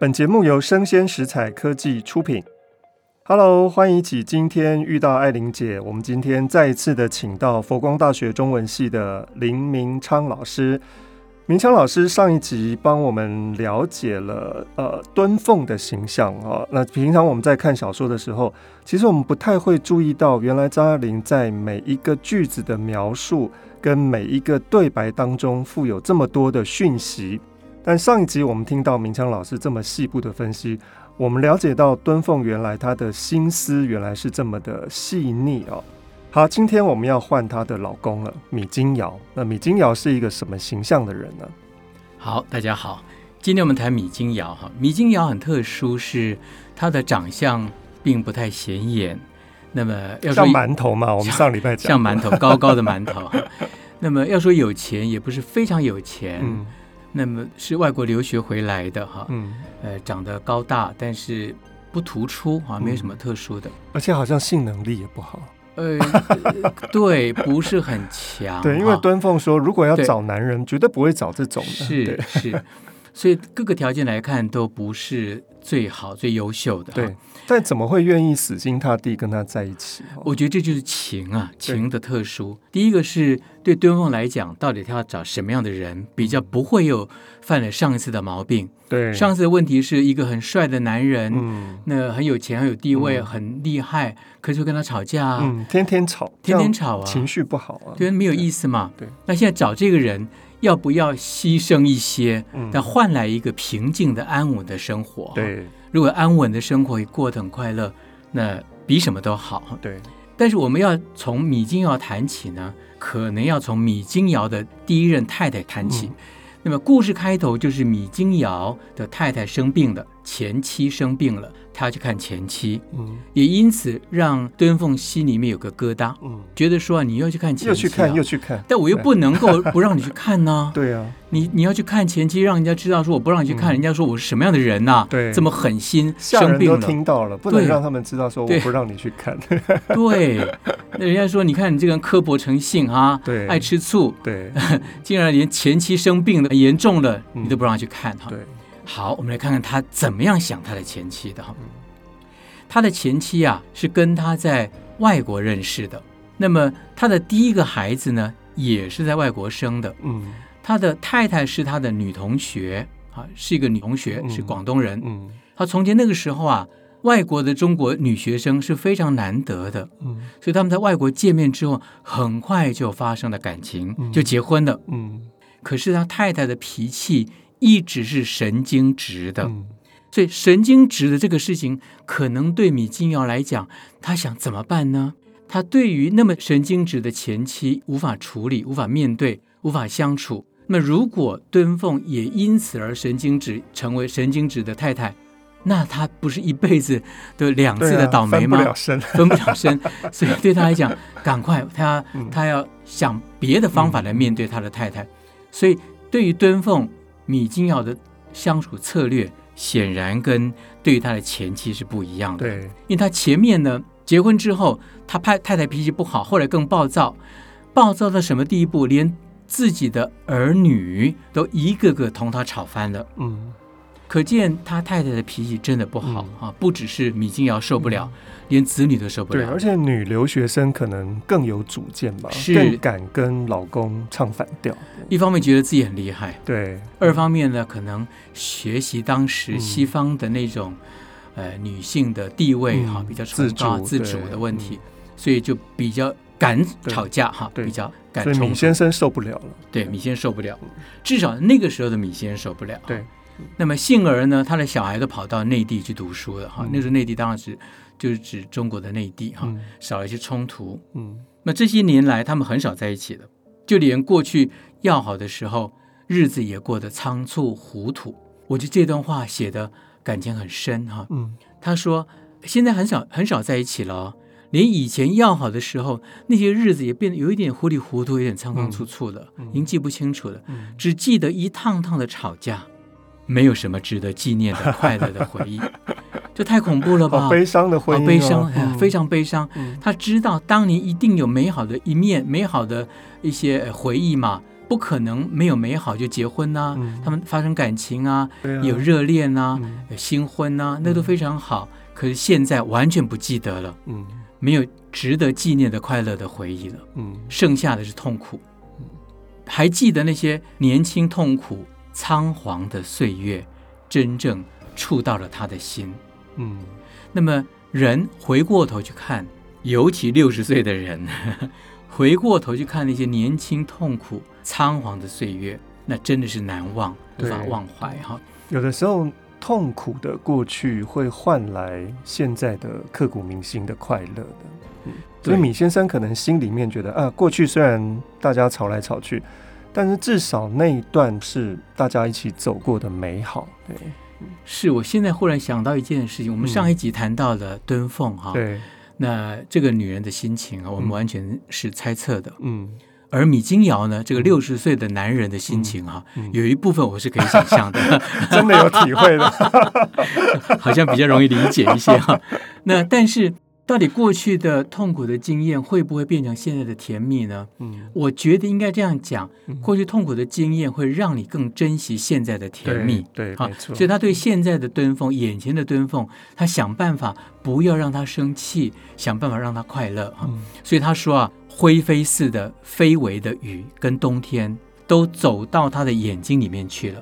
本节目由生鲜食材科技出品。Hello，欢迎一起今天遇到爱玲姐。我们今天再一次的请到佛光大学中文系的林明昌老师。明昌老师上一集帮我们了解了呃敦凤的形象啊。那平常我们在看小说的时候，其实我们不太会注意到，原来张爱玲在每一个句子的描述跟每一个对白当中，附有这么多的讯息。但上一集我们听到明昌老师这么细部的分析，我们了解到敦凤原来她的心思原来是这么的细腻哦。好，今天我们要换她的老公了，米金尧。那米金尧是一个什么形象的人呢？好，大家好，今天我们谈米金尧哈。米金尧很特殊，是她的长相并不太显眼。那么要说像馒头嘛，我们上礼拜讲像馒头，高高的馒头。那么要说有钱，也不是非常有钱。嗯那么是外国留学回来的哈，嗯，呃，长得高大，但是不突出啊，没有什么特殊的，嗯，而且好像性能力也不好，呃，对，不是很强，对，因为敦凤说，如果要找男人，绝对不会找这种的，是是，所以各个条件来看都不是最好、最优秀的，对。但怎么会愿意死心塌地跟他在一起？我觉得这就是情啊，情的特殊。第一个是对敦凤来讲，到底他要找什么样的人，比较不会有犯了上一次的毛病。对，上次的问题是一个很帅的男人，嗯，那很有钱、很有地位、嗯、很厉害，可是会跟他吵架，嗯，天天吵，天天吵啊，情绪不好啊，对，没有意思嘛。对，那现在找这个人，要不要牺牲一些，嗯，但换来一个平静的、安稳的生活？对。如果安稳的生活也过得很快乐，那比什么都好。对，但是我们要从米金尧谈起呢，可能要从米金尧的第一任太太谈起。嗯、那么故事开头就是米金尧的太太生病了，前妻生病了。他要去看前妻，嗯，也因此让敦凤心里面有个疙瘩，嗯，觉得说啊你要去看前妻，啊，又去看又去看，但我又不能够不让你去看呢，对啊，你你要去看前妻，让人家知道说我不让你去看，人家说我是什么样的人呐，对，这么狠心，生病了。都听到了，不能让他们知道说我不让你去看，对，那人家说你看你这个人刻薄成性啊，对，爱吃醋，对，竟然连前妻生病的严重了，你都不让去看哈，对。好，我们来看看他怎么样想他的前妻的哈。他的前妻啊是跟他在外国认识的，那么他的第一个孩子呢也是在外国生的。嗯，他的太太是他的女同学啊，是一个女同学，是广东人。嗯，他从前那个时候啊，外国的中国女学生是非常难得的。嗯，所以他们在外国见面之后，很快就发生了感情，就结婚了。嗯，可是他太太的脾气。一直是神经质的，嗯、所以神经质的这个事情，可能对米金瑶来讲，他想怎么办呢？他对于那么神经质的前妻无法处理、无法面对、无法相处。那么如果敦凤也因此而神经质，成为神经质的太太，那他不是一辈子的两次的倒霉吗？分不了身，分不了身。所以对他来讲，赶快他他要想别的方法来面对他的太太。嗯、所以对于敦凤。米金耀的相处策略显然跟对于他的前妻是不一样的。对，因为他前面呢，结婚之后，他太太太脾气不好，后来更暴躁，暴躁到什么地步？连自己的儿女都一个个同他吵翻了。嗯。可见他太太的脾气真的不好啊！不只是米金尧受不了，连子女都受不了。对，而且女留学生可能更有主见吧，是更敢跟老公唱反调。一方面觉得自己很厉害，对；二方面呢，可能学习当时西方的那种呃女性的地位哈，比较崇高自主的问题，所以就比较敢吵架哈，比较敢冲。所以米先生受不了了，对，米先生受不了，至少那个时候的米先生受不了。对。那么幸而呢，他的小孩都跑到内地去读书了哈。嗯、那时候内地当然是就是指中国的内地哈，嗯、少了一些冲突。嗯，那这些年来他们很少在一起了，就连过去要好的时候，日子也过得仓促糊涂。我觉得这段话写的感情很深哈。嗯，他说现在很少很少在一起了，连以前要好的时候，那些日子也变得有一点糊里糊涂，有点仓仓促促的，已经记不清楚了，嗯、只记得一趟趟的吵架。没有什么值得纪念的快乐的回忆，这太恐怖了吧？悲伤的回忆，悲伤，非常悲伤。他知道当年一定有美好的一面，美好的一些回忆嘛，不可能没有美好就结婚呐、啊，嗯、他们发生感情啊，啊。有热恋啊，嗯、有新婚啊，那都非常好。嗯、可是现在完全不记得了，嗯，没有值得纪念的快乐的回忆了，嗯，剩下的是痛苦。嗯、还记得那些年轻痛苦仓皇的岁月，真正触到了他的心，嗯。那么人回过头去看，尤其六十岁的人。回过头去看那些年轻、痛苦、仓皇的岁月，那真的是难忘，无法忘怀哈。有的时候，痛苦的过去会换来现在的刻骨铭心的快乐的。嗯，所以米先生可能心里面觉得啊，过去虽然大家吵来吵去，但是至少那一段是大家一起走过的美好。对，是我现在忽然想到一件事情，我们上一集谈到了敦凤哈。对。那这个女人的心情啊，我们完全是猜测的。嗯，而米金瑶呢，这个六十岁的男人的心情哈，有一部分我是可以想象的，真的有体会的，好像比较容易理解一些哈。那但是。到底过去的痛苦的经验会不会变成现在的甜蜜呢？嗯，我觉得应该这样讲，过去痛苦的经验会让你更珍惜现在的甜蜜。对，好，没错。所以他对现在的敦凤，眼前的敦凤，他想办法不要让他生气，想办法让他快乐。哈，所以他说啊，灰飞似的非微的雨跟冬天都走到他的眼睛里面去了，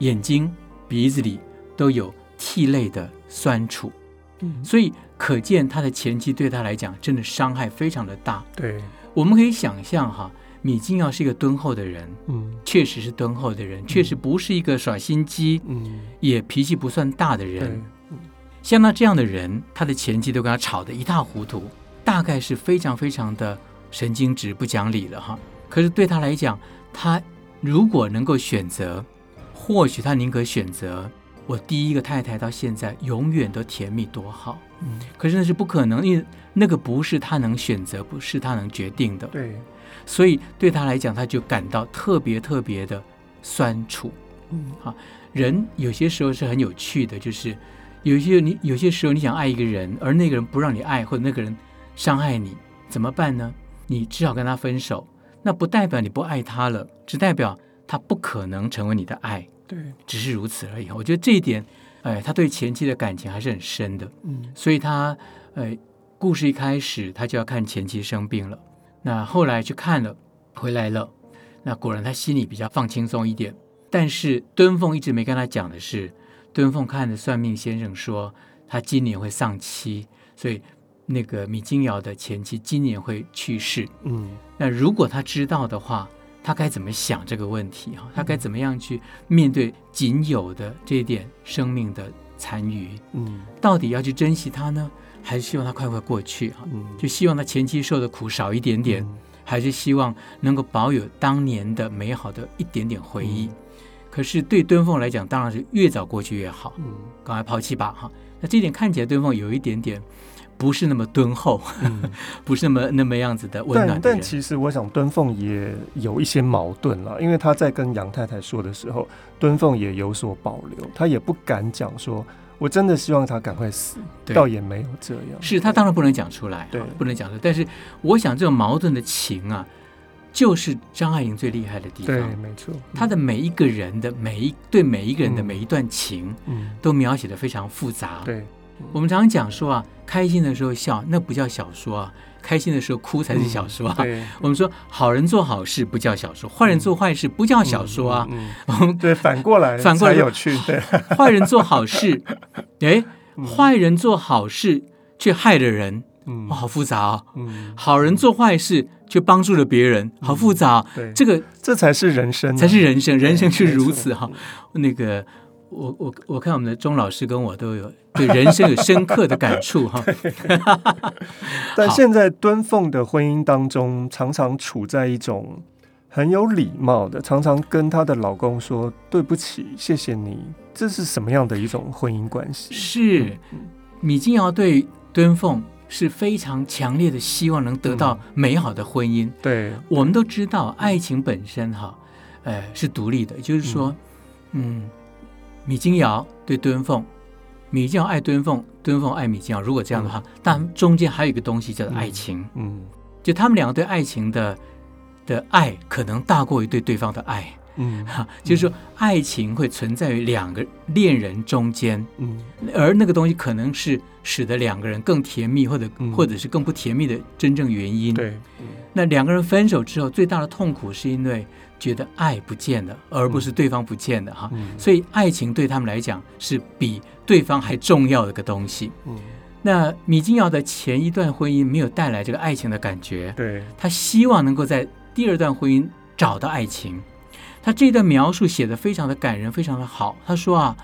眼睛、鼻子里都有涕泪的酸楚。嗯，所以。可见他的前妻对他来讲真的伤害非常的大。对，我们可以想象哈，米金耀是一个敦厚的人，嗯，确实是敦厚的人，确实不是一个耍心机，嗯，也脾气不算大的人。嗯，像他这样的人，他的前妻都跟他吵得一塌糊涂，大概是非常非常的神经质、不讲理了哈。可是对他来讲，他如果能够选择，或许他宁可选择。我第一个太太到现在永远都甜蜜多好，嗯，可是那是不可能，因为那个不是他能选择，不是他能决定的，对，所以对他来讲，他就感到特别特别的酸楚，嗯，好，人有些时候是很有趣的，就是有些你有些时候你想爱一个人，而那个人不让你爱，或者那个人伤害你，怎么办呢？你只好跟他分手，那不代表你不爱他了，只代表他不可能成为你的爱。对，只是如此而已。我觉得这一点，哎，他对前妻的感情还是很深的。嗯，所以他，呃，故事一开始他就要看前妻生病了，那后来去看了，回来了，那果然他心里比较放轻松一点。但是敦凤一直没跟他讲的是，敦凤看着算命先生说他今年会丧妻，所以那个米金瑶的前妻今年会去世。嗯，那如果他知道的话。他该怎么想这个问题？哈，他该怎么样去面对仅有的这一点生命的残余？嗯，到底要去珍惜他呢，还是希望他快快过去？哈，嗯，就希望他前期受的苦少一点点，嗯，还是希望能够保有当年的美好的一点点回忆？嗯，可是对敦凤来讲，当然是越早过去越好。嗯，赶快抛弃吧！哈，那这点看起来敦凤有一点点。不是那么敦厚，嗯、不是那么那么样子的温暖的但。但其实我想，敦凤也有一些矛盾了，因为他在跟杨太太说的时候，敦凤也有所保留，他也不敢讲说，我真的希望他赶快死，对倒也没有这样。是他当然不能讲出来，对，不能讲出来。但是我想，这种矛盾的情啊，就是张爱玲最厉害的地方。对，没错，他的每一个人的每一对每一个人的每一段情，嗯，都描写的非常复杂。对。我们常常讲说啊，开心的时候笑，那不叫小说啊；开心的时候哭才是小说啊。嗯、我们说好人做好事不叫小说，坏人做坏事不叫小说啊。嗯，嗯对，反过来 反过来有趣。对，坏人做好事，哎，坏人做好事却害了人，嗯，哇，好复杂啊、哦。嗯，好人做坏事却帮助了别人，好复杂。对，这个这才是人生、啊，才是人生，人生是如此哈、哦。那个。我我我看我们的钟老师跟我都有对人生有深刻的感触哈。但现在敦凤的婚姻当中，常常处在一种很有礼貌的，常常跟她的老公说对不起，谢谢你。这是什么样的一种婚姻关系？是米金瑶对敦凤是非常强烈的希望能得到美好的婚姻。对，我们都知道爱情本身哈，呃，是独立的，就是说，嗯。米金瑶对敦凤，米金瑶爱敦凤，敦凤爱米金瑶。如果这样的话，但中间还有一个东西叫做爱情。嗯，就他们两个对爱情的的爱可能大过于对对方的爱。嗯，哈，就是说，爱情会存在于两个恋人中间，嗯，而那个东西可能是使得两个人更甜蜜，或者或者是更不甜蜜的真正原因。对，那两个人分手之后，最大的痛苦是因为觉得爱不见了，而不是对方不见了哈。所以，爱情对他们来讲是比对方还重要的一个东西。嗯，那米金瑶的前一段婚姻没有带来这个爱情的感觉，对，他希望能够在第二段婚姻找到爱情。他这段描述写的非常的感人，非常的好。他说啊，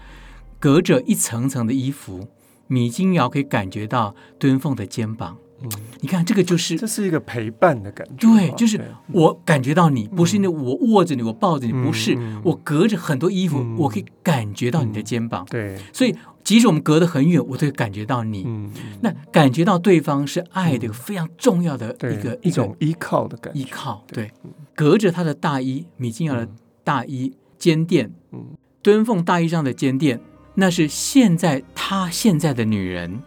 隔着一层层的衣服，米金瑶可以感觉到敦凤的肩膀。嗯，你看这个就是这是一个陪伴的感觉。对，就是我感觉到你，不是因为我握着你，我抱着你，不是，我隔着很多衣服，我可以感觉到你的肩膀。对，所以即使我们隔得很远，我都会感觉到你。嗯，那感觉到对方是爱的非常重要的一个一种依靠的感觉。依靠，对，隔着他的大衣，米金瑶的。大衣肩垫，嗯，敦凤大衣上的肩垫，那是现在他现在的女人，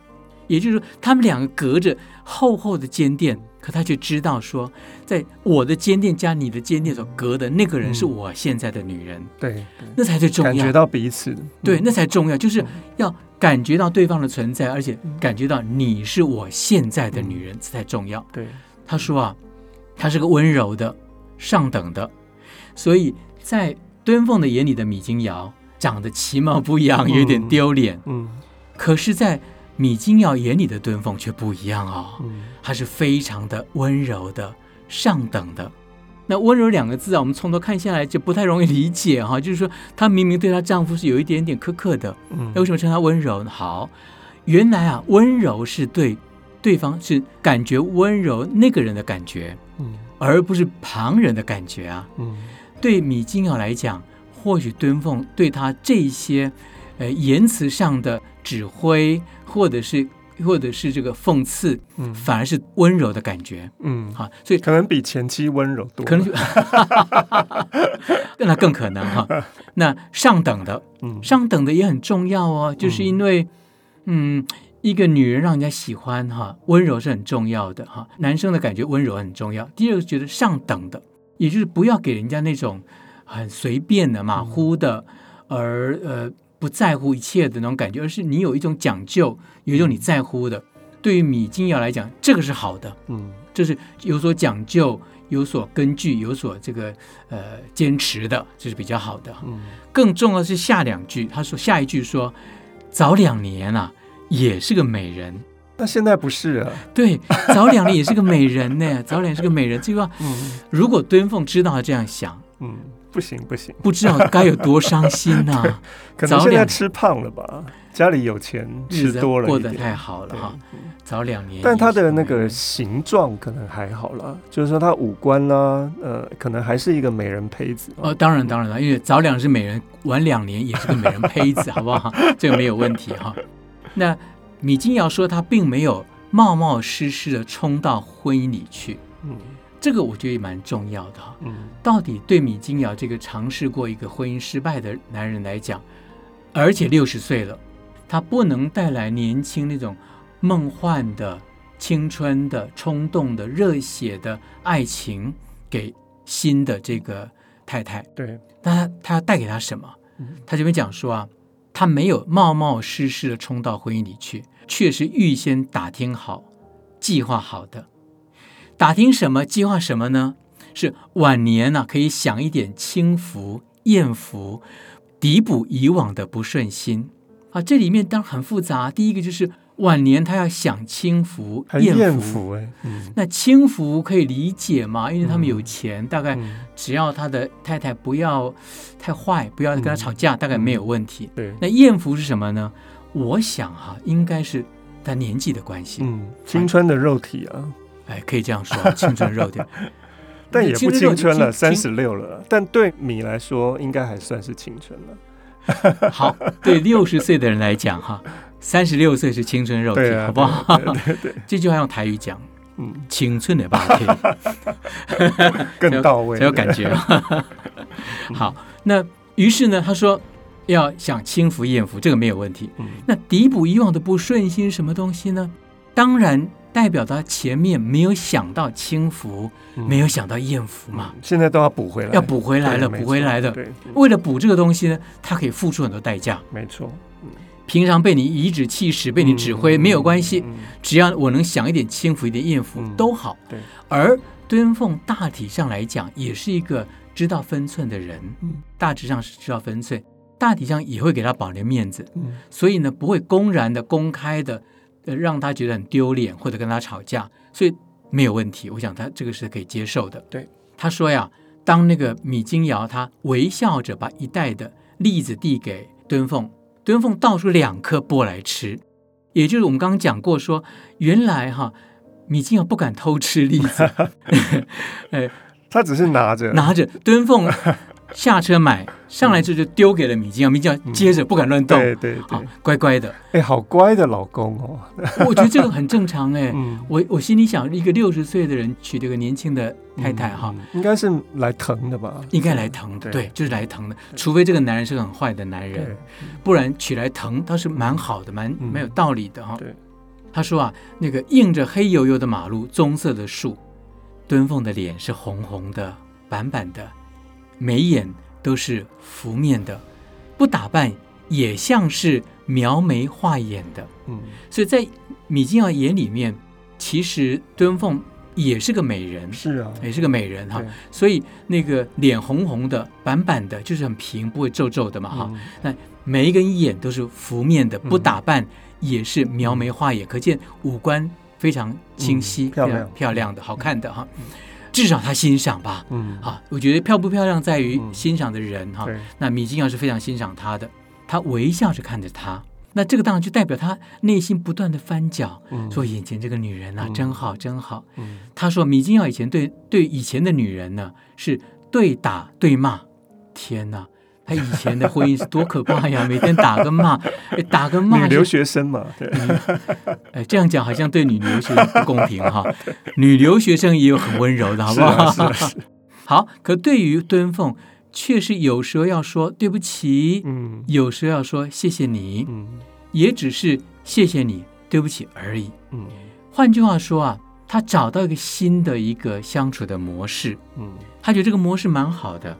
也就是说，他们两个隔着厚厚的肩垫，可他却知道说，在我的肩垫加你的肩垫所隔的那个人是我现在的女人，嗯、对，那才最重要，感觉到彼此，对，那才重要，就是要感觉到对方的存在，而且感觉到你是我现在的女人，这才重要。对，他说啊，他是个温柔的上等的，所以。在敦凤的眼里的米金瑶长得其貌不扬，有点丢脸。嗯，可是，在米金瑶眼里的敦凤却不一样哦。嗯，她是非常的温柔的，上等的。那温柔两个字啊，我们从头看下来就不太容易理解哈。就是说，她明明对她丈夫是有一点点苛刻的，嗯，那为什么称她温柔呢？好，原来啊，温柔是对对方是感觉温柔那个人的感觉，嗯，而不是旁人的感觉啊，嗯。对米金瑶来讲，或许敦凤对他这些，呃，言辞上的指挥，或者是或者是这个讽刺，嗯，反而是温柔的感觉，嗯，好，所以可能比前期温柔多，可能，那更可能哈。那上等的，嗯，上等的也很重要哦，就是因为，嗯，一个女人让人家喜欢哈，温柔是很重要的哈，男生的感觉温柔很重要。第二个觉得上等的。也就是不要给人家那种很随便的、马虎的，而呃不在乎一切的那种感觉，而是你有一种讲究，有一种你在乎的。对于米金瑶来讲，这个是好的，嗯，这是有所讲究、有所根据、有所这个呃坚持的，这是比较好的。嗯，更重要的是下两句，他说下一句说早两年啊，也是个美人。那现在不是啊？对，早两年也是个美人呢。早两年是个美人，这句话，嗯，如果敦凤知道他这样想，嗯，不行不行，不知道该有多伤心呐、啊。可能现在吃胖了吧？家里有钱，吃多了，过得太好了哈。早两年，但他的那个形状可能还好了，就是说他五官呢，呃，可能还是一个美人胚子。哦，当然当然了，因为早两是美人，晚两年也是个美人胚子，好不好？这个没有问题哈。那。米金瑶说：“他并没有冒冒失失的冲到婚姻里去。”嗯，这个我觉得也蛮重要的哈。嗯，到底对米金瑶这个尝试过一个婚姻失败的男人来讲，而且六十岁了，他不能带来年轻那种梦幻的、青春的、冲动的、热血的爱情给新的这个太太。对，那他他要带给他什么？他这边讲说啊。他没有冒冒失失的冲到婚姻里去，却是预先打听好、计划好的。打听什么？计划什么呢？是晚年呢、啊，可以享一点清福、艳福，弥补以往的不顺心。啊，这里面当然很复杂。第一个就是。晚年他要享清福、艳福，哎，嗯，那清福可以理解嘛？因为他们有钱，嗯、大概只要他的太太不要太坏，不要跟他吵架，嗯、大概没有问题。对，那艳福是什么呢？我想哈、啊，应该是他年纪的关系，嗯，青春的肉体啊，哎，可以这样说，青春肉体，但也不青春了，三十六了，但对米来说，应该还算是青春了。好，对六十岁的人来讲，哈。三十六岁是青春肉体，啊、好不好？对对对，这句话用台语讲，嗯，青春的霸天，更到位，才有感觉。好，那于是呢，他说要想轻浮艳福，这个没有问题。嗯、那抵补以往的不顺心，什么东西呢？当然代表他前面没有想到轻浮，嗯、没有想到艳福嘛。现在都要补回来，要补回来了，补回来的。对，为了补这个东西呢，他可以付出很多代价。没错。平常被你颐指气使，被你指挥、嗯、没有关系，嗯、只要我能想一点轻浮，一点艳福、嗯、都好。对。而敦凤大体上来讲，也是一个知道分寸的人。嗯。大致上是知道分寸，大体上也会给他保留面子。嗯。所以呢，不会公然的、公开的，呃，让他觉得很丢脸，或者跟他吵架。所以没有问题，我想他这个是可以接受的。对。他说呀，当那个米金瑶他微笑着把一袋的栗子递给敦凤。敦凤倒出两颗剥来吃，也就是我们刚刚讲过说，原来哈米金瑶不敢偷吃栗子 哎，他只是拿着拿着敦凤。下车买上来之后就丢给了米金瑶，米金瑶接着不敢乱动，对对好，乖乖的。哎，好乖的老公哦。我觉得这个很正常哎。我我心里想，一个六十岁的人娶这个年轻的太太哈，应该是来疼的吧？应该来疼的，对，就是来疼的。除非这个男人是个很坏的男人，不然娶来疼倒是蛮好的，蛮蛮有道理的哈。对，他说啊，那个映着黑油油的马路，棕色的树，敦凤的脸是红红的，板板的。眉眼都是拂面的，不打扮也像是描眉画眼的。嗯，所以在米金瑶眼里面，其实敦凤也是个美人，是啊，也是个美人哈。所以那个脸红红的、板板的，就是很平，不会皱皱的嘛哈。那每一根眼都是拂面的，不打扮也是描眉画眼，可见五官非常清晰、漂亮、漂亮的、好看的哈。至少他欣赏吧，嗯，啊，我觉得漂不漂亮在于欣赏的人哈。那米金耀是非常欣赏他的，他微笑着看着他，那这个当然就代表他内心不断的翻搅，说眼前这个女人啊，真好，真好。他说米金耀以前对对以前的女人呢是对打对骂，天哪！他以前的婚姻是多可怕呀！每天打个骂，打个骂。女留学生嘛，对。哎，这样讲好像对女留学生不公平哈。女留学生也有很温柔的，好不好？是啊，是啊，是。好，可对于敦凤，确实有时候要说对不起，嗯，有时候要说谢谢你，嗯，也只是谢谢你，对不起而已，嗯。换句话说啊，他找到一个新的一个相处的模式，嗯，他觉得这个模式蛮好的。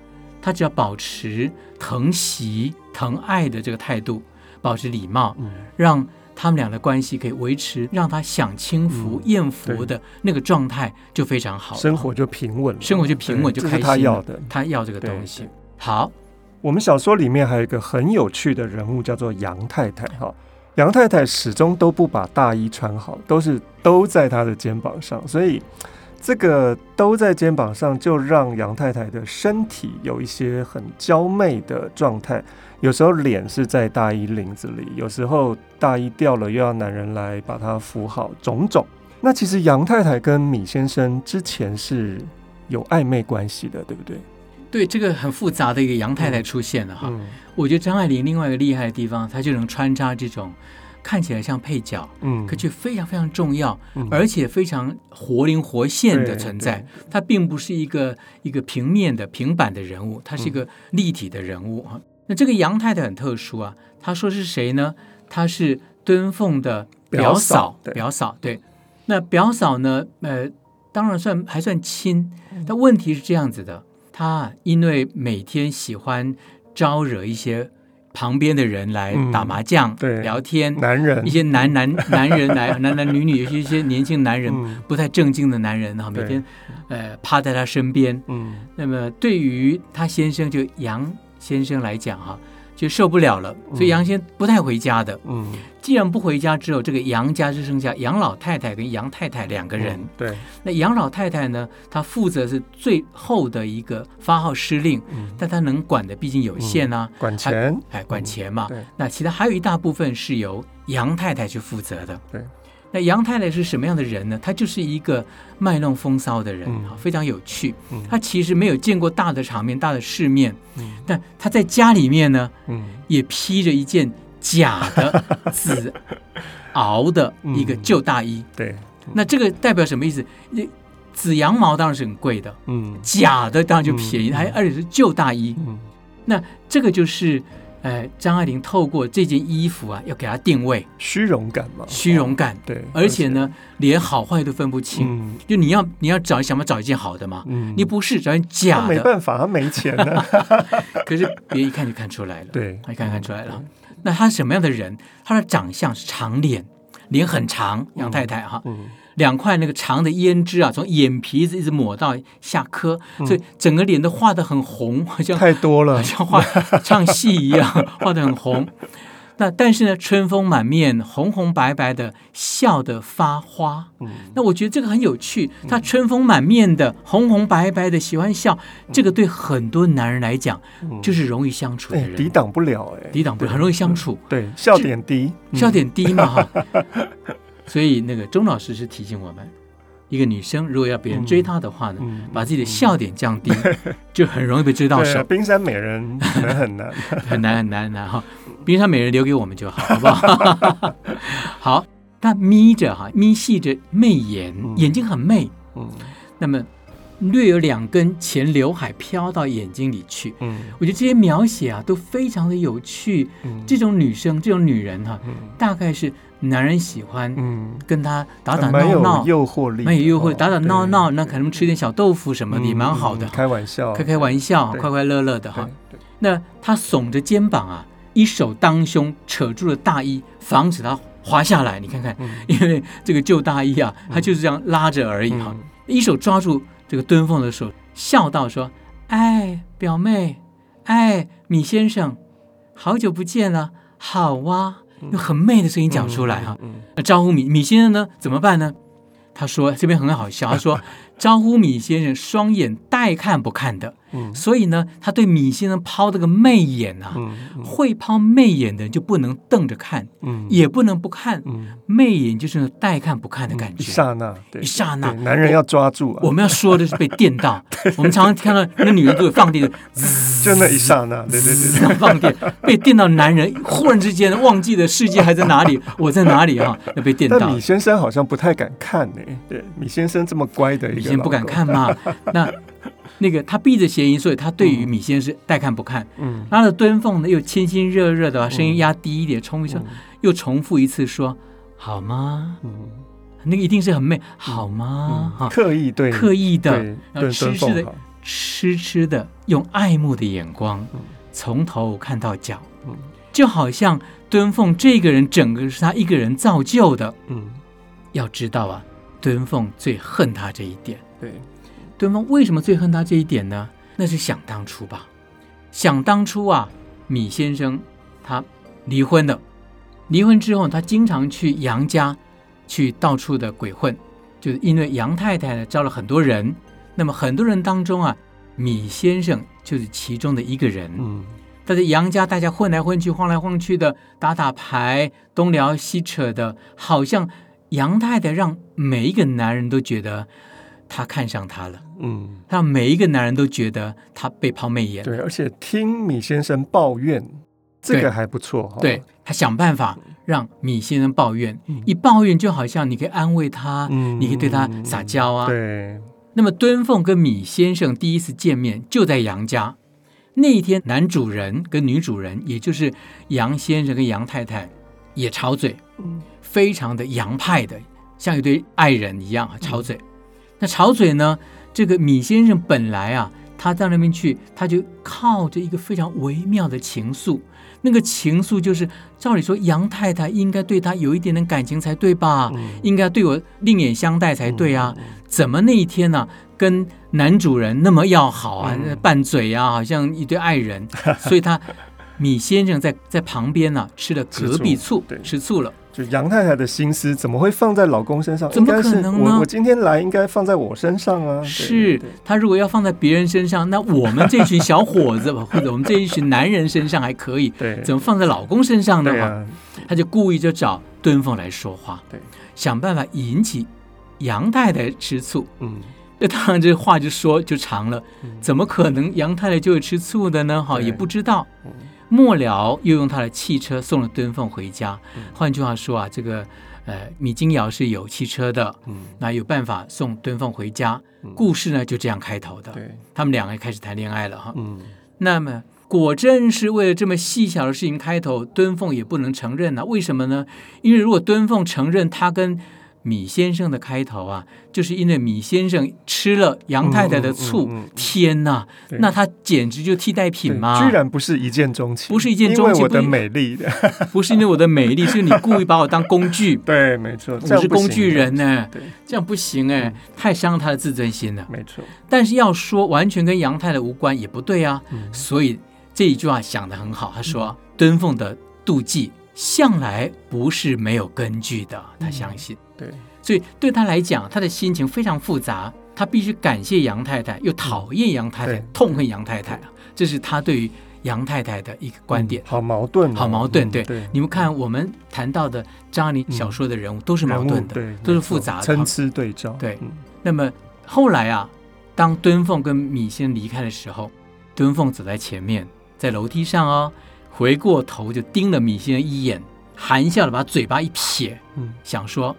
他只要保持疼惜、疼爱的这个态度，保持礼貌，嗯、让他们俩的关系可以维持，让他享清福、艳、嗯、福的那个状态就非常好，生活就平稳了，生活就平稳，就开心。他要的，他要这个东西。好，我们小说里面还有一个很有趣的人物，叫做杨太太。哈，杨太太始终都不把大衣穿好，都是都在她的肩膀上，所以。这个兜在肩膀上，就让杨太太的身体有一些很娇媚的状态。有时候脸是在大衣领子里，有时候大衣掉了，又要男人来把它扶好，种种。那其实杨太太跟米先生之前是有暧昧关系的，对不对？对，这个很复杂的一个杨太太出现了哈。嗯嗯、我觉得张爱玲另外一个厉害的地方，她就能穿插这种。看起来像配角，嗯，可却非常非常重要，嗯、而且非常活灵活现的存在。他并不是一个一个平面的平板的人物，他是一个立体的人物啊。嗯、那这个杨太太很特殊啊，她说是谁呢？她是敦凤的表嫂，表嫂对。那表嫂呢？呃，当然算还算亲，但问题是这样子的，她因为每天喜欢招惹一些。旁边的人来打麻将、对、聊天，男人一些男男 男人来，男男女女，有些一些年轻男人，嗯、不太正经的男人哈，每天呃趴在他身边。嗯，那么对于他先生就杨先生来讲哈。就受不了了，所以杨先不太回家的。嗯，既然不回家之后，这个杨家就剩下杨老太太跟杨太太两个人。嗯、对，那杨老太太呢，她负责是最后的一个发号施令，嗯、但她能管的毕竟有限啊，嗯、管钱，哎，管钱嘛。嗯、对，那其他还有一大部分是由杨太太去负责的。对。那杨太太是什么样的人呢？她就是一个卖弄风骚的人，嗯、非常有趣。嗯、她其实没有见过大的场面、大的世面，嗯、但她在家里面呢，嗯、也披着一件假的 紫袄的一个旧大衣。嗯、对，那这个代表什么意思？紫羊毛当然是很贵的，嗯，假的当然就便宜，还、嗯、而且是旧大衣。嗯、那这个就是。哎，张爱玲透过这件衣服啊，要给她定位虚荣感嘛，虚荣感，哦、对，而且呢，连好坏都分不清。嗯、就你要你要找想不找一件好的嘛？嗯、你不是找一件假的，没办法，他没钱呢。可是别人一看就看出来了，对，他一看看出来了。那他什么样的人？他的长相是长脸，脸很长，杨太太哈。嗯嗯两块那个长的胭脂啊，从眼皮子一直抹到下颏，嗯、所以整个脸都画的很红，好像太多了，像画唱戏一样，画的很红。那但是呢，春风满面，红红白白的，笑得发花。嗯、那我觉得这个很有趣。他春风满面的，红红白白的，喜欢笑，嗯、这个对很多男人来讲，嗯、就是容易相处的人，抵挡不了哎，抵挡不了，很容易相处。对，笑点低，笑点低嘛哈。所以那个钟老师是提醒我们，一个女生如果要别人追她的话呢，嗯嗯、把自己的笑点降低，嗯、就很容易被追到手。冰山美人可能很难，很难很难很难哈。冰山美人留给我们就好，好不好？好，她眯着哈，眯细着媚眼，嗯、眼睛很媚。嗯，那么。略有两根前刘海飘到眼睛里去，嗯，我觉得这些描写啊都非常的有趣。嗯，这种女生，这种女人哈，大概是男人喜欢，嗯，跟他打打闹闹，诱惑力，蛮有诱惑，打打闹闹，那可能吃点小豆腐什么的也蛮好的，开玩笑，开开玩笑，快快乐乐的哈。那他耸着肩膀啊，一手当胸扯住了大衣，防止他滑下来。你看看，因为这个旧大衣啊，他就是这样拉着而已哈，一手抓住。这个敦凤的手笑道说：“哎，表妹，哎，米先生，好久不见了，好哇！”用很媚的声音讲出来哈。那招呼米米先生呢？怎么办呢？他说：“这边很好笑。”他说。招呼米先生，双眼带看不看的，嗯，所以呢，他对米先生抛这个媚眼啊，嗯，会抛媚眼的人就不能瞪着看，嗯，也不能不看，嗯，媚眼就是带看不看的感觉，一刹那，对，一刹那，男人要抓住啊，我们要说的是被电到，我们常常看到那女人都有放电的，就那一刹那，对对对，放电被电到，男人忽然之间忘记了世界还在哪里，我在哪里啊？要被电到。但米先生好像不太敢看呢，对，米先生这么乖的一个。先不敢看嘛？那那个他避着谐音，所以他对于米先生是带看不看。嗯，他的敦凤呢又亲亲热热的把声音压低一点，冲一声，又重复一次说：“好吗？”嗯，那个一定是很媚，好吗？哈，刻意对，刻意的，然后痴痴的，痴痴的用爱慕的眼光从头看到脚，就好像敦凤这个人整个是他一个人造就的。嗯，要知道啊。敦凤最恨他这一点。对，敦凤为什么最恨他这一点呢？那是想当初吧。想当初啊，米先生他离婚了，离婚之后他经常去杨家，去到处的鬼混，就是因为杨太太呢招了很多人，那么很多人当中啊，米先生就是其中的一个人。嗯，他在杨家大家混来混去，晃来晃去的，打打牌，东聊西扯的，好像。杨太太让每一个男人都觉得她看上他了，嗯，让每一个男人都觉得他被抛媚眼。对，而且听米先生抱怨，这个还不错。对，他想办法让米先生抱怨，一抱怨就好像你可以安慰他，你可以对他撒娇啊。对。那么敦凤跟米先生第一次见面就在杨家，那一天男主人跟女主人，也就是杨先生跟杨太太也吵嘴。嗯。非常的洋派的，像一对爱人一样啊，吵嘴。那吵嘴呢？这个米先生本来啊，他到那边去，他就靠着一个非常微妙的情愫。那个情愫就是，照理说杨太太应该对他有一点点感情才对吧？嗯、应该对我另眼相待才对啊。嗯、怎么那一天呢、啊，跟男主人那么要好啊，嗯、拌嘴啊，好像一对爱人。所以他米先生在在旁边呢、啊，吃了隔壁醋，醋吃醋了。就杨太太的心思怎么会放在老公身上？怎么可能呢？我我今天来应该放在我身上啊！是他如果要放在别人身上，那我们这群小伙子 或者我们这一群男人身上还可以，对，怎么放在老公身上呢？嘛，他就故意就找敦凤来说话，对，想办法引起杨太太吃醋。嗯，那当然这话就说就长了，怎么可能杨太太就会吃醋的呢？哈，也不知道。末了，又用他的汽车送了敦凤回家。嗯、换句话说啊，这个呃，米金瑶是有汽车的，嗯，那有办法送敦凤回家。嗯、故事呢就这样开头的。对，他们两个开始谈恋爱了哈。嗯，那么果真是为了这么细小的事情开头，敦凤也不能承认呢、啊？为什么呢？因为如果敦凤承认他跟米先生的开头啊，就是因为米先生吃了杨太太的醋，嗯嗯嗯、天哪，那他简直就替代品吗？居然不是一见钟情，不是一见钟情，因为我的美丽的，不是因为我的美丽，是你故意把我当工具。对，没错，我是工具人呢，对，这样不行哎，太伤他的自尊心了。没错，但是要说完全跟杨太太无关也不对啊，嗯、所以这一句话想的很好，他说、嗯、敦凤的妒忌。向来不是没有根据的，他相信。对，所以对他来讲，他的心情非常复杂。他必须感谢杨太太，又讨厌杨太太，痛恨杨太太。这是他对于杨太太的一个观点。好矛盾，好矛盾。对，你们看，我们谈到的张爱玲小说的人物都是矛盾的，都是复杂的，参差对照。对。那么后来啊，当敦凤跟米先离开的时候，敦凤走在前面，在楼梯上哦。回过头就盯了米先生一眼，含笑的把嘴巴一撇，嗯，想说，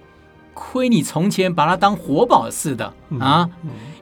亏你从前把它当活宝似的啊，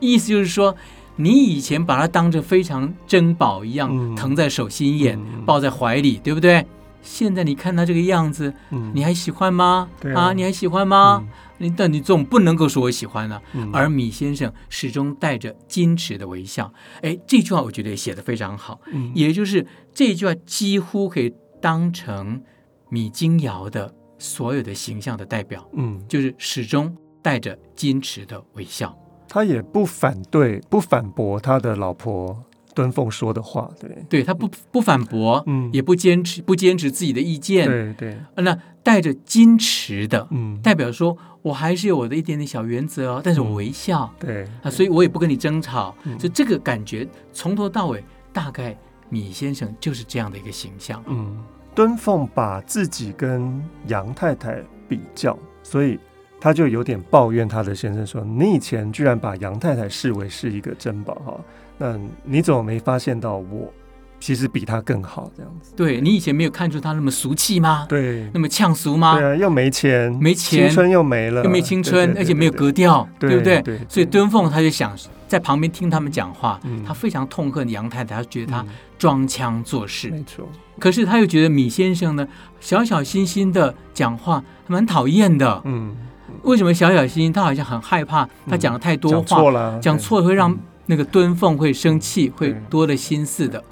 意思就是说，你以前把它当着非常珍宝一样，嗯、疼在手心眼，嗯、抱在怀里，对不对？现在你看他这个样子，嗯、你还喜欢吗？啊，啊，你还喜欢吗？嗯你但你总不能够说我喜欢呢、啊。嗯、而米先生始终带着矜持的微笑。哎，这句话我觉得也写的非常好。嗯、也就是这句话几乎可以当成米金瑶的所有的形象的代表。嗯，就是始终带着矜持的微笑。他也不反对，不反驳他的老婆敦凤说的话。对，对他不不反驳，嗯，也不坚持不坚持自己的意见。对对，那带着矜持的，嗯，代表说。我还是有我的一点点小原则哦，但是我微笑，嗯、对啊，所以我也不跟你争吵，就、嗯、这个感觉从头到尾，大概米先生就是这样的一个形象。嗯，敦凤把自己跟杨太太比较，所以他就有点抱怨他的先生说：“你以前居然把杨太太视为是一个珍宝哈，那你怎么没发现到我？”其实比她更好，这样子。对，你以前没有看出她那么俗气吗？对，那么呛俗吗？对啊，又没钱，没钱，青春又没了，又没青春，而且没有格调，对不对？所以敦凤他就想在旁边听他们讲话，他非常痛恨杨太太，他觉得他装腔作势。没错。可是他又觉得米先生呢，小小心心的讲话蛮讨厌的。嗯。为什么小小心心？他好像很害怕他讲的太多话，讲错了，讲错会让那个敦凤会生气，会多了心思的。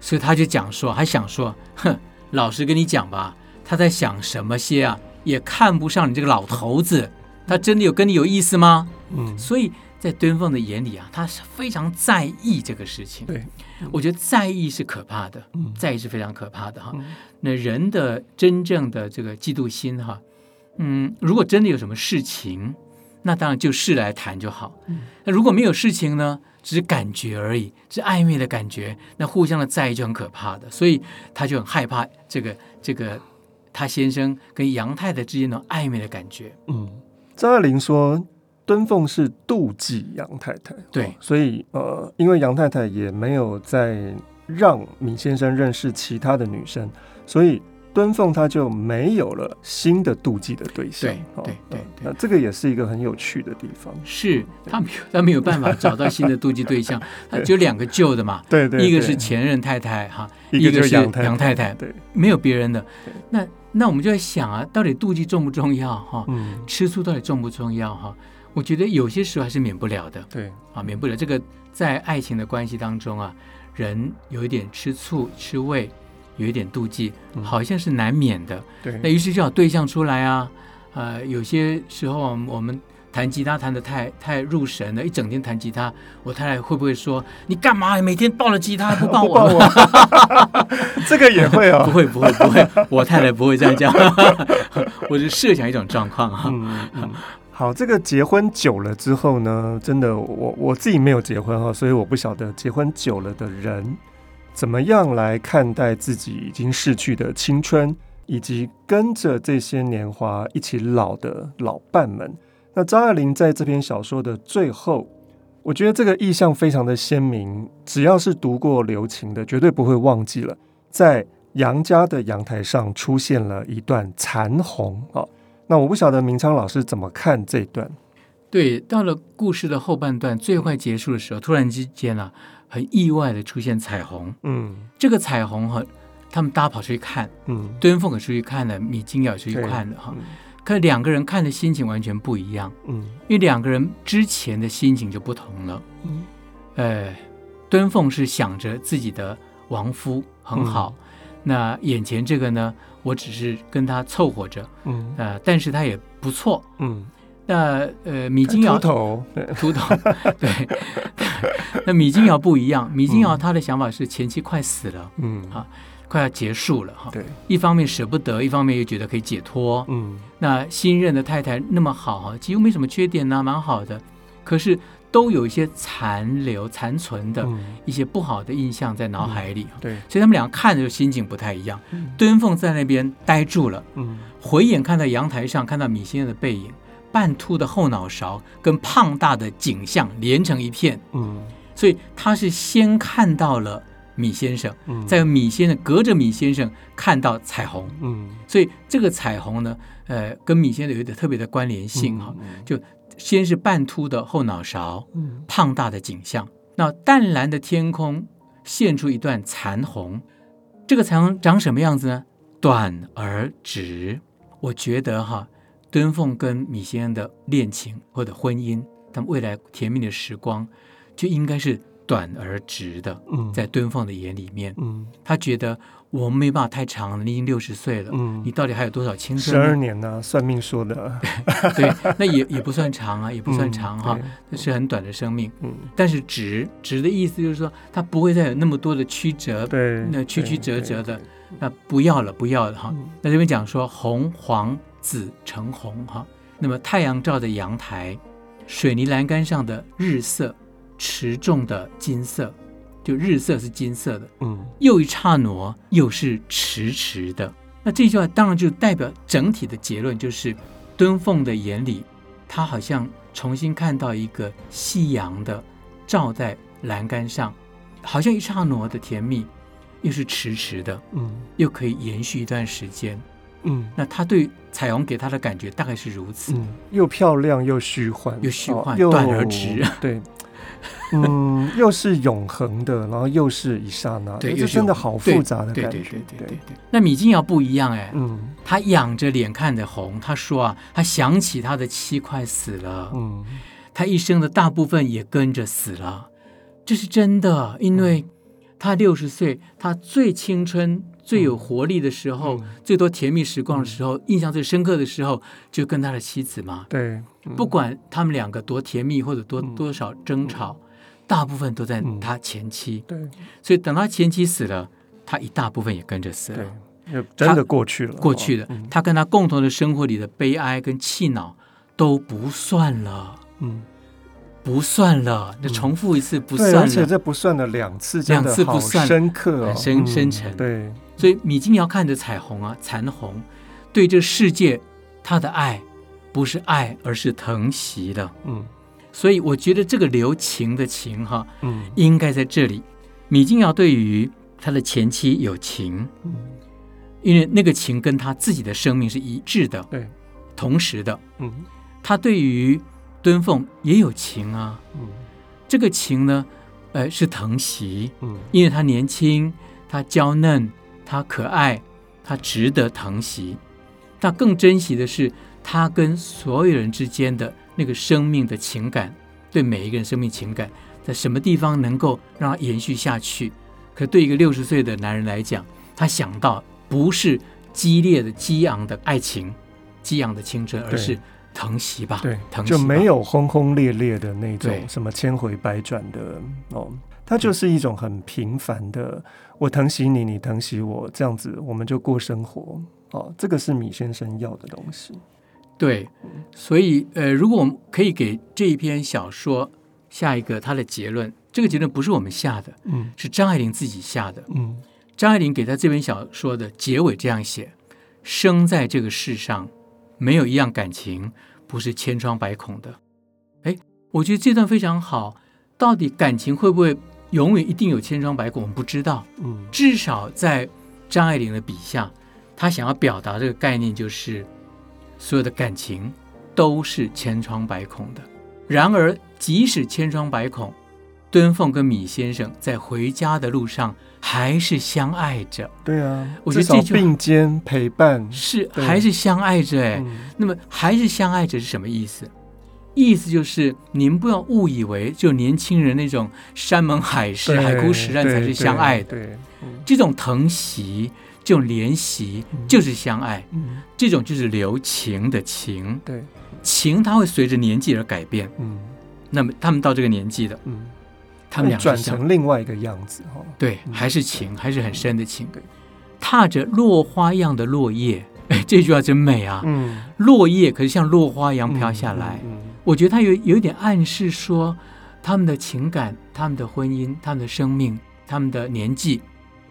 所以他就讲说，还想说，哼，老实跟你讲吧，他在想什么些啊？也看不上你这个老头子，他真的有跟你有意思吗？嗯，所以在敦凤的眼里啊，他是非常在意这个事情。对，我觉得在意是可怕的，嗯，在意是非常可怕的哈。那人的真正的这个嫉妒心哈，嗯，如果真的有什么事情，那当然就事来谈就好。那如果没有事情呢？只是感觉而已，是暧昧的感觉，那互相的在意就很可怕的，所以他就很害怕这个这个他先生跟杨太太之间的暧昧的感觉。嗯，张爱玲说敦凤是妒忌杨太太，对，哦、所以呃，因为杨太太也没有再让米先生认识其他的女生，所以。敦凤他就没有了新的妒忌的对象，对对对，那这个也是一个很有趣的地方。是他没有，他没有办法找到新的妒忌对象，他只有两个旧的嘛，对对，一个是前任太太哈，一个是杨太太，对，没有别人的。那那我们就在想啊，到底妒忌重不重要哈？嗯，吃醋到底重不重要哈？我觉得有些时候还是免不了的，对啊，免不了这个在爱情的关系当中啊，人有一点吃醋吃味。有一点妒忌，好像是难免的。对，那于是就要对象出来啊。呃，有些时候我们弹吉他弹的太太入神了，一整天弹吉他，我太太会不会说：“你干嘛每天抱了吉他不抱我？” 这个也会啊、哦，不会不会不会，我太太不会这样讲。我是设想一种状况啊。嗯嗯。好，这个结婚久了之后呢，真的我我自己没有结婚哈，所以我不晓得结婚久了的人。怎么样来看待自己已经逝去的青春，以及跟着这些年华一起老的老伴们？那张爱玲在这篇小说的最后，我觉得这个意象非常的鲜明。只要是读过留情的，绝对不会忘记了，在杨家的阳台上出现了一段残红啊。那我不晓得明昌老师怎么看这段？对，到了故事的后半段最快结束的时候，突然之间啊。很意外的出现彩虹。嗯，这个彩虹哈，他们大家跑出去看，嗯，敦凤也出去看了，米金瑶也出去看了哈。可两个人看的心情完全不一样。嗯，因为两个人之前的心情就不同了。嗯，呃，敦凤是想着自己的亡夫很好，嗯、那眼前这个呢，我只是跟他凑合着。嗯，呃，但是他也不错。嗯。那呃，米金瑶秃头，秃头，对。那米金瑶不一样，米金瑶他的想法是前妻快死了，嗯，啊，快要结束了哈。对，一方面舍不得，一方面又觉得可以解脱。嗯，那新任的太太那么好哈，几乎没什么缺点呢，蛮好的。可是都有一些残留、残存的一些不好的印象在脑海里。对，所以他们两个看着就心情不太一样。敦凤在那边呆住了，嗯，回眼看到阳台上看到米先生的背影。半秃的后脑勺跟胖大的景象连成一片，嗯，所以他是先看到了米先生，嗯，再米先生隔着米先生看到彩虹，嗯，所以这个彩虹呢，呃，跟米先生有一点特别的关联性哈，嗯，就先是半秃的后脑勺，嗯，胖大的景象，那淡蓝的天空现出一段残红，这个残红长什么样子呢？短而直，我觉得哈。敦凤跟米先生的恋情或者婚姻，他们未来甜蜜的时光，就应该是短而直的。嗯，在敦凤的眼里面，嗯，他觉得我们没办法太长了，你已经六十岁了，嗯，你到底还有多少青春？十二年呢？算命说的，对，那也也不算长啊，也不算长哈，那是很短的生命。嗯，但是直直的意思就是说，他不会再有那么多的曲折，对，那曲曲折折的，那不要了，不要了哈。那这边讲说红黄。紫橙红哈，那么太阳照的阳台，水泥栏杆上的日色，持重的金色，就日色是金色的，嗯，又一刹那又是迟迟的。那这句话当然就代表整体的结论，就是敦凤的眼里，他好像重新看到一个夕阳的照在栏杆上，好像一刹那的甜蜜，又是迟迟的，嗯，又可以延续一段时间。嗯，那他对彩虹给他的感觉大概是如此，嗯，又漂亮又虚幻，又虚幻，哦、短而直，对，嗯，又是永恒的，然后又是一刹那，对，这真的好复杂的感觉，对对对。对对。那米金瑶不一样哎，嗯，他仰着脸看着红，他说啊，他想起他的妻快死了，嗯，他一生的大部分也跟着死了，这是真的，因为他六十岁，他最青春。最有活力的时候，嗯、最多甜蜜时光的时候，嗯、印象最深刻的时候，就跟他的妻子嘛。对，嗯、不管他们两个多甜蜜或者多、嗯、多少争吵、嗯，大部分都在他前妻。对，所以等他前妻死了，他一大部分也跟着死了。对，真的过去了。过去了、嗯，他跟他共同的生活里的悲哀跟气恼都不算了。嗯。不算了，那重复一次不算了，而且这不算了两次，两次不算深刻、哦、很深深沉、嗯。对，所以米金瑶看着彩虹啊，残红，对这世界，他的爱不是爱，而是疼惜的。嗯，所以我觉得这个留情的情哈，嗯，应该在这里。米金瑶对于他的前妻有情，嗯，因为那个情跟他自己的生命是一致的，对，同时的。嗯，他对于。敦凤也有情啊，嗯，这个情呢，呃，是疼惜，嗯，因为他年轻，他娇嫩，他可爱，他值得疼惜。他更珍惜的是他跟所有人之间的那个生命的情感，对每一个人生命情感，在什么地方能够让它延续下去？可对一个六十岁的男人来讲，他想到不是激烈的激昂的爱情，激昂的青春，而是。疼惜吧，对，疼惜，就没有轰轰烈烈的那种什么千回百转的哦，它就是一种很平凡的，我疼惜你，你疼惜我，这样子我们就过生活哦。这个是米先生要的东西。对，所以呃，如果我们可以给这一篇小说下一个他的结论，这个结论不是我们下的，嗯，是张爱玲自己下的，嗯，张爱玲给他这篇小说的结尾这样写：生在这个世上，没有一样感情不是千疮百孔的，哎，我觉得这段非常好。到底感情会不会永远一定有千疮百孔？我们不知道。嗯，至少在张爱玲的笔下，她想要表达这个概念，就是所有的感情都是千疮百孔的。然而，即使千疮百孔，敦凤跟米先生在回家的路上还是相爱着。对啊，我觉得这句并肩陪伴是还是相爱着哎。嗯、那么还是相爱着是什么意思？意思就是您不要误以为就年轻人那种山盟海誓、海枯石烂才是相爱的。对，对对嗯、这种疼惜、这种怜惜就是相爱。嗯、这种就是留情的情。对，情它会随着年纪而改变。嗯，那么他们到这个年纪的。嗯。他们俩转成另外一个样子哈，对，还是情，还是很深的情。对，踏着落花样的落叶，哎，这句话真美啊！嗯，落叶可是像落花一样飘下来。嗯，我觉得他有有一点暗示说，他们的情感、他们的婚姻、他们的生命、他们的年纪，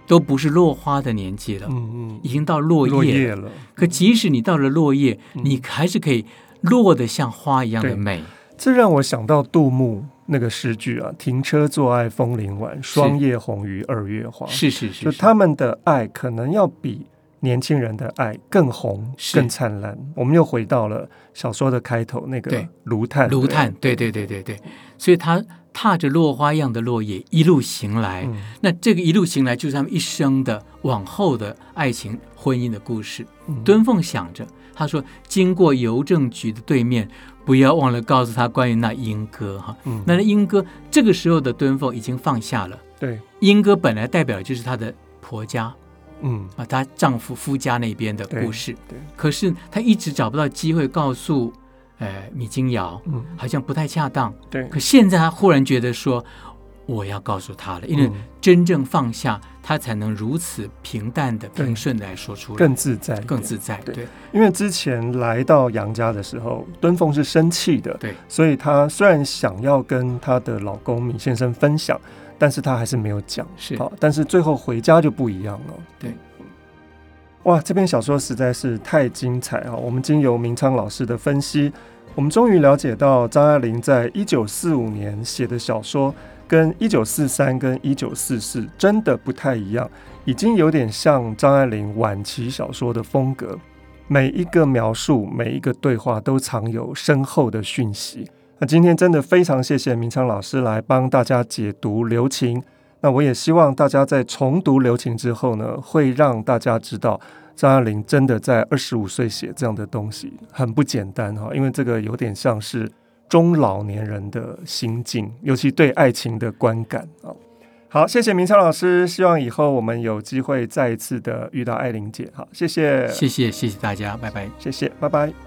都不是落花的年纪了。嗯嗯，已经到落叶了。可即使你到了落叶，你还是可以落得像花一样的美。这让我想到杜牧。那个诗句啊，停车坐爱枫林晚，霜叶红于二月花。是是是，就他们的爱可能要比年轻人的爱更红、更灿烂。我们又回到了小说的开头那个芦叹。芦叹，对对对对对。所以他踏着落花样的落叶一路行来，嗯、那这个一路行来就是他们一生的往后的爱情、婚姻的故事。嗯、敦凤想着，他说：“经过邮政局的对面。”不要忘了告诉他关于那莺歌哈，嗯、那莺歌这个时候的敦凤已经放下了。对，莺歌本来代表的就是她的婆家，嗯啊，她丈夫夫家那边的故事。对，对可是她一直找不到机会告诉，呃，米金瑶，嗯，好像不太恰当。对，可现在她忽然觉得说。我要告诉她了，因为真正放下，她才能如此平淡的、平顺的来说出来，更自在，更自在。对，对，因为之前来到杨家的时候，敦凤是生气的，对，所以她虽然想要跟她的老公米先生分享，但是他还是没有讲。是，好，但是最后回家就不一样了。对，哇，这篇小说实在是太精彩啊！我们经由明昌老师的分析，我们终于了解到张爱玲在一九四五年写的小说。跟一九四三跟一九四四真的不太一样，已经有点像张爱玲晚期小说的风格。每一个描述，每一个对话都藏有深厚的讯息。那今天真的非常谢谢明昌老师来帮大家解读留情。那我也希望大家在重读留情之后呢，会让大家知道张爱玲真的在二十五岁写这样的东西很不简单哈，因为这个有点像是。中老年人的心境，尤其对爱情的观感啊。好，谢谢明昌老师，希望以后我们有机会再一次的遇到爱玲姐。好，谢谢，谢谢，谢谢大家，拜拜，谢谢，拜拜。